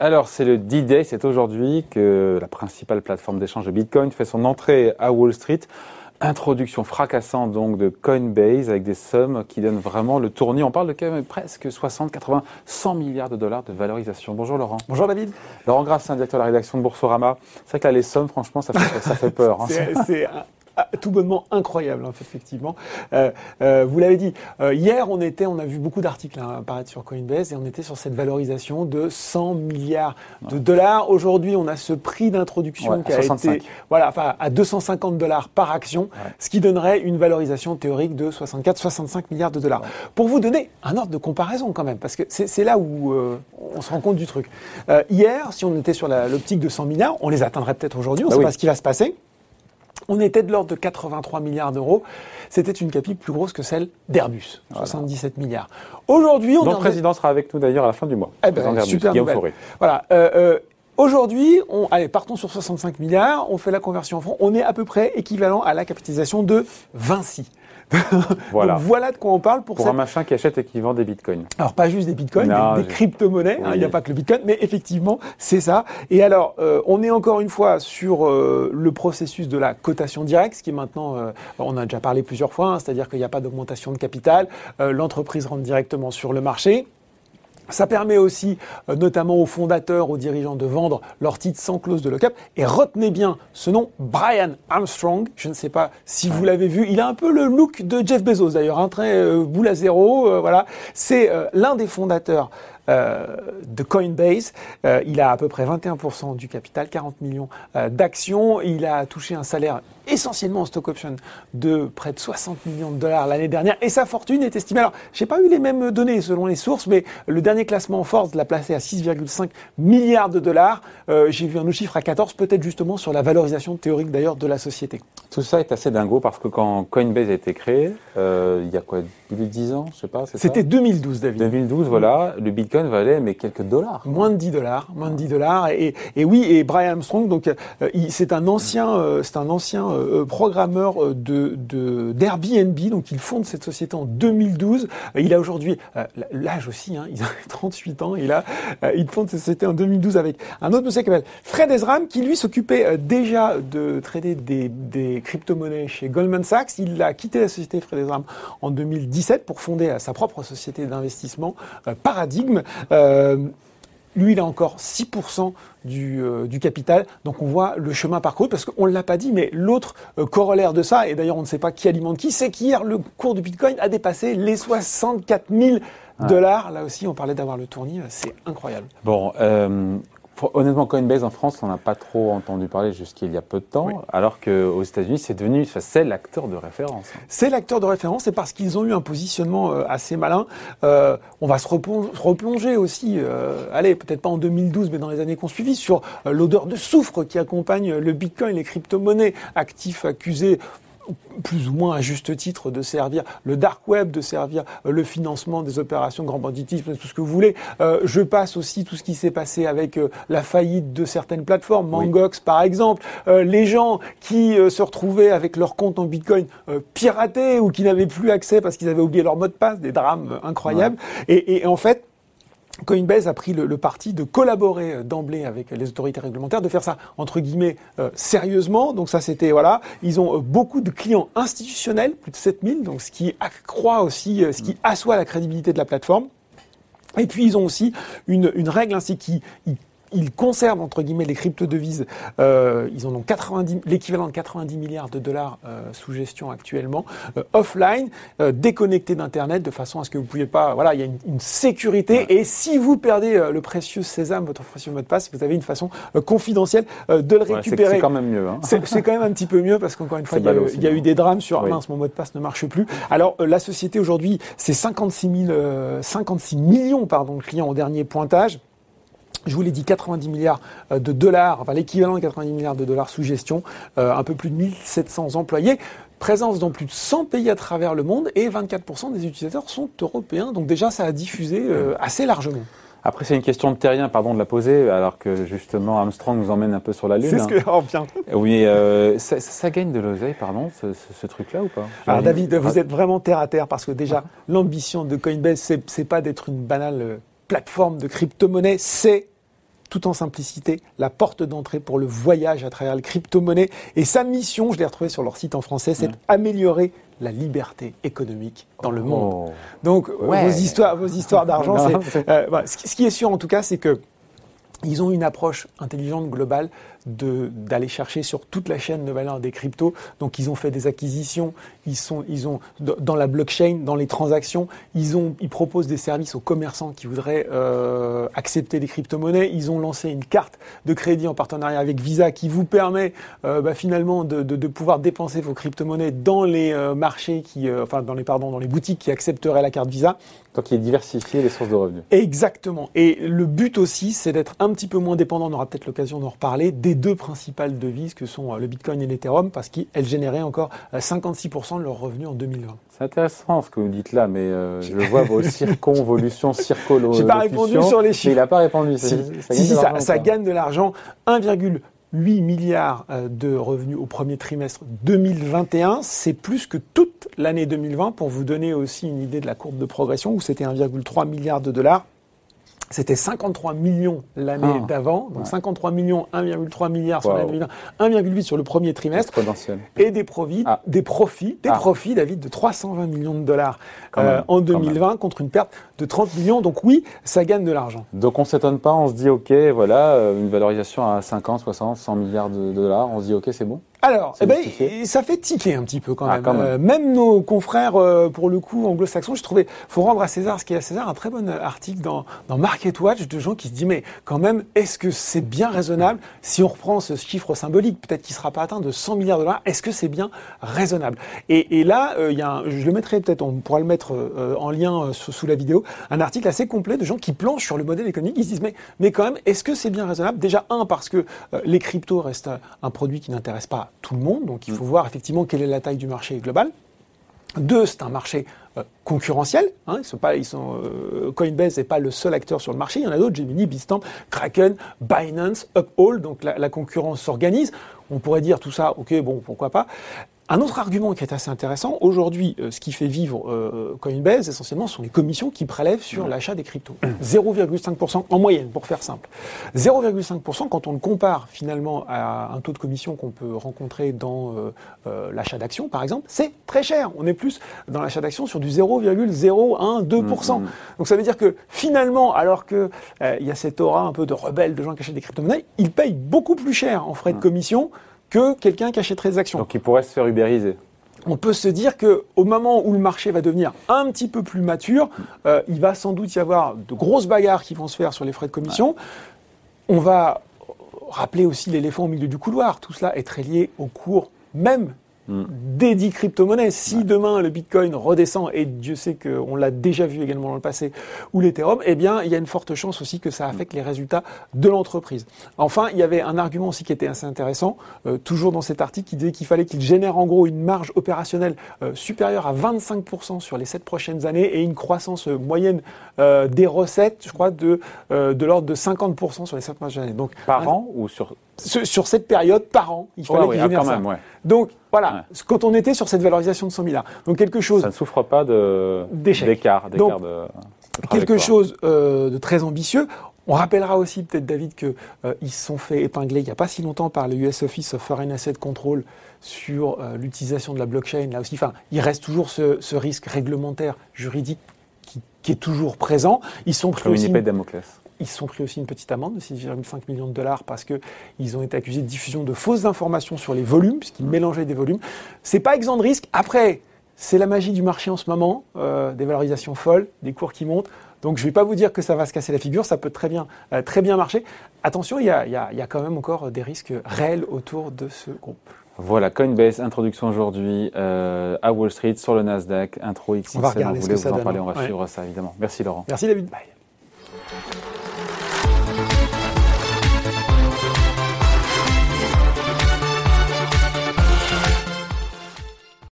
Alors, c'est le D-Day, c'est aujourd'hui que la principale plateforme d'échange de Bitcoin fait son entrée à Wall Street. Introduction fracassante donc de Coinbase avec des sommes qui donnent vraiment le tournis. On parle de quand même presque 60, 80, 100 milliards de dollars de valorisation. Bonjour Laurent. Bonjour David. Laurent Grassin, directeur de la rédaction de Boursorama. C'est vrai que là les sommes, franchement, ça fait, ça fait peur. Hein. C'est tout bonnement incroyable, hein, effectivement. Euh, euh, vous l'avez dit, euh, hier on était, on a vu beaucoup d'articles hein, apparaître sur Coinbase et on était sur cette valorisation de 100 milliards de dollars. Aujourd'hui, on a ce prix d'introduction qui a été, voilà, enfin à 250 dollars par action, ce qui donnerait une valorisation théorique de 64-65 milliards de dollars. Pour vous donner un ordre de comparaison quand même, parce que c'est là où on se rend compte du truc. hier, si on était sur l'optique de 100 milliards, on les atteindrait peut-être aujourd'hui. On ne bah sait pas ce qui va se passer. On était de l'ordre de 83 milliards d'euros. C'était une capi plus grosse que celle d'Airbus, 77 milliards. Aujourd'hui, on. Notre président sera avec nous d'ailleurs à la fin du mois. Eh ben, super Voilà. Euh, euh, aujourd'hui, on, allez, partons sur 65 milliards, on fait la conversion en francs, on est à peu près équivalent à la capitalisation de Vinci. voilà. Donc voilà de quoi on parle pour, pour un machin qui achète et qui vend des bitcoins. Alors pas juste des bitcoins, des, crypto-monnaies. Hein, il n'y a pas que le bitcoin, mais effectivement c'est ça. Et alors euh, on est encore une fois sur euh, le processus de la cotation directe, ce qui est maintenant, euh, on a déjà parlé plusieurs fois, hein, c'est-à-dire qu'il n'y a pas d'augmentation de capital, l'entreprise rentre directement sur le marché. Ça permet aussi, euh, notamment aux fondateurs, aux dirigeants, de vendre leurs titres sans clause de lock-up. Et retenez bien ce nom, Brian Armstrong. Je ne sais pas si vous l'avez vu. Il a un peu le look de Jeff Bezos d'ailleurs, un très euh, boule à zéro. Euh, voilà, c'est l'un des fondateurs de Coinbase. Euh, il a à peu près 21% du capital, 40 millions euh, d'actions. Il a touché un salaire essentiellement en stock option de près de 60 millions de dollars l'année dernière et sa fortune est estimée. Alors, j'ai pas eu les mêmes données selon les sources, mais le dernier classement Forbes l'a placé à 6,5 milliards de dollars. j'ai vu un autre chiffre à 14, peut-être justement sur la valorisation théorique d'ailleurs de la société. Tout ça est assez dingo parce que quand Coinbase a été créé, il y a quoi, plus de 10 ans, je sais pas, C'était 2012, David. 2012, voilà. Le Bitcoin valait mais quelques dollars. Moins de 10 dollars, moins de 10 dollars. Et, et, oui, et Brian Armstrong, donc euh, c'est un ancien, euh, c'est un ancien euh, programmeur de d'Airbnb. donc il fonde cette société en 2012. il a aujourd'hui l'âge aussi, hein, il a 38 ans. Il a, il fonde cette société en 2012 avec un autre monsieur qui s'appelle Fred Ezram, qui lui s'occupait déjà de trader des, des crypto-monnaies chez Goldman Sachs. Il a quitté la société Fred Ezram en 2017 pour fonder sa propre société d'investissement Paradigme. Euh, lui, il a encore 6% euh, du, capital. Donc on voit le chemin parcouru, parce qu'on ne l'a pas dit, mais l'autre euh, corollaire de ça, et d'ailleurs on ne sait pas qui alimente qui, c'est qu'hier, le cours du Bitcoin a dépassé les 64 000 dollars. Là aussi, on parlait d'avoir le tournis, c'est incroyable. Bon, Honnêtement, Coinbase en France, on n'a pas trop entendu parler jusqu'il y a peu de temps, alors qu'aux États-Unis, c'est devenu, c'est l'acteur de référence. C'est l'acteur de référence, c'est parce qu'ils ont eu un positionnement euh, assez malin. Euh, on va se replonger aussi, euh, allez, peut-être pas en 2012, mais dans les années qui ont suivi, sur l'odeur de soufre qui accompagne le Bitcoin, les crypto-monnaies, actifs accusés plus ou moins à juste titre de servir le dark web, de servir euh, le financement des opérations grand banditisme, tout ce que vous voulez. Euh, je passe aussi tout ce qui s'est passé avec euh, la faillite de certaines plateformes, Mangox par exemple, les gens qui se retrouvaient avec leur compte en Bitcoin piraté ou qui n'avaient plus accès parce qu'ils avaient oublié leur mot de passe, des drames incroyables. Et, et, en fait, Coinbase a pris le, parti de collaborer euh, d'emblée avec les autorités réglementaires, de faire ça entre guillemets euh, sérieusement. Donc ça c'était voilà, ils ont euh, beaucoup de clients institutionnels, plus de 7000, donc ce qui accroît aussi, ce qui assoit la crédibilité de la plateforme. Et puis ils ont aussi une, une règle ainsi qui ils conservent entre guillemets les crypto-devises. Euh, ils en ont 90, l'équivalent de 90 milliards de dollars euh, sous gestion actuellement, euh, offline, euh, déconnectés d'Internet, de façon à ce que vous ne pouvez pas. Voilà, il y a une, une sécurité. Et si vous perdez euh, le précieux sésame, votre précieux mot de passe, vous avez une façon confidentielle de le récupérer. c'est quand même mieux. Hein. C'est quand même un petit peu mieux parce qu'encore une fois, il y, a, il y, a eu des drames sur oui. mince, mon mot de passe ne marche plus. Alors la société aujourd'hui, c'est 56 56 millions pardon de clients au dernier pointage je vous l'ai dit, 90 milliards euh, de dollars, enfin l'équivalent de 90 milliards de dollars sous gestion, euh, un peu plus de 1700 employés. Présence dans plus de 100 pays à travers le monde et 24% des utilisateurs sont européens. Donc déjà, ça a diffusé euh, assez largement. Après, c'est une question de terrien, pardon de la poser, alors que justement Armstrong nous emmène un peu sur la Lune. C'est ce que oh, bien. Oui, euh, ça, ça, gagne de l'oseille, pardon, ce, ce, ce truc-là ou pas? Alors David, vous êtes vraiment terre à terre parce que déjà, l'ambition de Coinbase, c'est pas d'être une banale plateforme de crypto-monnaie, c'est tout en simplicité, la porte d'entrée pour le voyage à travers les crypto-monnaies. Et sa mission, je l'ai retrouvée sur leur site en français, c'est d'améliorer la liberté économique dans le monde. Oh. Donc, euh, Ouais. vos histoires, vos histoires d'argent, c'est, euh, ce, qui- est sûr en tout cas, c'est que ils ont une approche intelligente, globale, d'aller chercher sur toute la chaîne de valeur des cryptos. Donc, ils ont fait des acquisitions, ils sont, ils ont, dans la blockchain, dans les transactions, ils ont, ils proposent des services aux commerçants qui voudraient euh, accepter les crypto-monnaies. Ils ont lancé une carte de crédit en partenariat avec Visa qui vous permet, euh, bah, finalement, de, de, de pouvoir dépenser vos crypto-monnaies dans les euh, marchés qui, euh, enfin, dans les, pardon, dans les boutiques qui accepteraient la carte Visa. Donc, il est diversifié les sources de revenus. Exactement. Et le but aussi, c'est d'être un petit peu moins dépendant, on aura peut-être l'occasion d'en reparler, des deux principales devises que sont euh, le Bitcoin et l'Ethereum, parce qu'elles généraient encore euh, 56% de leurs revenus en 2020. C'est intéressant ce que vous dites là, mais euh, je vois vos circonvolutions, circolo. J'ai pas répondu sur les Mais chiffres. il n'a pas répondu. Si, Ça, si, gagne si, de ça, gagne de l'argent. 1,8 milliard euh, de revenus au premier trimestre 2021. C'est plus que toute l'année 2020, pour vous donner aussi une idée de la courbe de progression, où c'était 1,3 milliard de dollars. C'était 53 millions l'année Ah, d'avant, donc ouais. 53 millions, 1,3 milliard sur Wow. l'année 2020, 1,8 sur le premier trimestre, et des profits, Ah. des profits, des Ah. profits, David, de 320 millions de dollars euh, même, en quand 2020 contre une perte de 30 millions. Donc oui, ça gagne de l'argent. Donc on s'étonne pas, on se dit ok, voilà, euh, une valorisation à 50, 60, 100 milliards de dollars, on se dit ok, c'est bon. Alors, eh ben, ça fait tiquer un petit peu quand Ah, même. quand même. Euh, même nos confrères, euh, pour le coup, anglo-saxons, je trouvais, faut rendre à César ce qui est à César, un très bon euh, article dans, dans Market Watch de gens qui se disent, mais quand même, est-ce que c'est bien raisonnable? Si on reprend ce chiffre symbolique, peut-être qu'il ne sera pas atteint de 100 milliards de dollars, est-ce que c'est bien raisonnable? Et, et là, euh, il y a un- je le mettrai peut-être, on pourra le mettre en lien sous, sous la vidéo, un article assez complet de gens qui planchent sur le modèle économique, ils se disent, mais, mais quand même, est-ce que c'est bien raisonnable? Déjà, un, parce que les cryptos restent un produit qui n'intéresse pas tout le monde, donc il faut voir effectivement quelle est la taille du marché global. Deux, c'est un marché euh, concurrentiel. Hein, euh, Coinbase n'est pas le seul acteur sur le marché. Il y en a d'autres, Gemini, Bitstamp, Kraken, Binance, Uphold. Donc la, la concurrence s'organise. On pourrait dire tout ça, ok, bon, pourquoi pas. Un autre argument qui est assez intéressant, aujourd'hui, euh, ce qui fait vivre euh, Coinbase, essentiellement, sont les commissions qui prélèvent sur l'achat des cryptos. 0,5% en moyenne, pour faire simple. 0,5% quand on le compare finalement à un taux de commission qu'on peut rencontrer dans euh, euh, l'achat d'actions, par exemple, c'est très cher. On est plus dans l'achat d'actions sur du 0,012%. Donc ça veut dire que finalement, alors que euh, il y a cette aura un peu de rebelle de gens qui achètent des crypto-monnaies, ils payent beaucoup plus cher en frais de commission que quelqu'un qui achèterait des actions. Donc il pourrait se faire ubériser. On peut se dire que au moment où le marché va devenir un petit peu plus mature, euh, il va sans doute y avoir de grosses bagarres qui vont se faire sur les frais de commission. On va rappeler aussi l'éléphant au milieu du couloir. Tout cela est très lié au cours même Mm. crypto-monnaies. Si demain le Bitcoin redescend, et Dieu sait qu'on l'a déjà vu également dans le passé, ou l'Ethereum, eh bien, il y a une forte chance aussi que ça affecte les résultats de l'entreprise. Enfin, il y avait un argument aussi qui était assez intéressant, euh, toujours dans cet article, qui disait qu'il fallait qu'il génère en gros une marge opérationnelle euh, supérieure à 25% sur les sept prochaines années et une croissance euh, moyenne euh, des recettes, je crois, de, de l'ordre de 50% sur les sept prochaines années. Donc, Par un- an ou sur. Sur, sur cette période, par an, il fallait Ouais, ouais, qu'il ah, quand ça. même, ouais. Donc voilà, quand on était sur cette valorisation de 100 milliards, donc quelque chose, Ça ne souffre pas de d'écart, de, de quelque chose euh, de très ambitieux. On rappellera aussi peut-être David que euh, ils se sont fait épingler il n'y a pas si longtemps par le US Office of Foreign Asset Control sur euh, l'utilisation de la blockchain. Là aussi, enfin, il reste toujours ce, ce risque réglementaire, juridique qui, qui est toujours présent. Ils sont pris Comme une aussi épée Damoclès. Ils se sont pris aussi une petite amende de 6,5 millions de dollars parce que ils ont été accusés de diffusion de fausses informations sur les volumes, puisqu'ils mélangeaient des volumes. C'est pas exempt de risque. Après, c'est la magie du marché en ce moment, euh, des valorisations folles, des cours qui montent. Donc je vais pas vous dire que ça va se casser la figure, ça peut très bien, euh, très bien marcher. Attention, il y a, y a- y a quand même encore des risques réels autour de ce groupe. Voilà, Coinbase, introduction aujourd'hui euh, à Wall Street sur le Nasdaq, intro XXL. On va regarder ce voulait que ça vous en donne, parler, on va ouais. suivre ça évidemment. Merci Laurent. Merci David. Bye.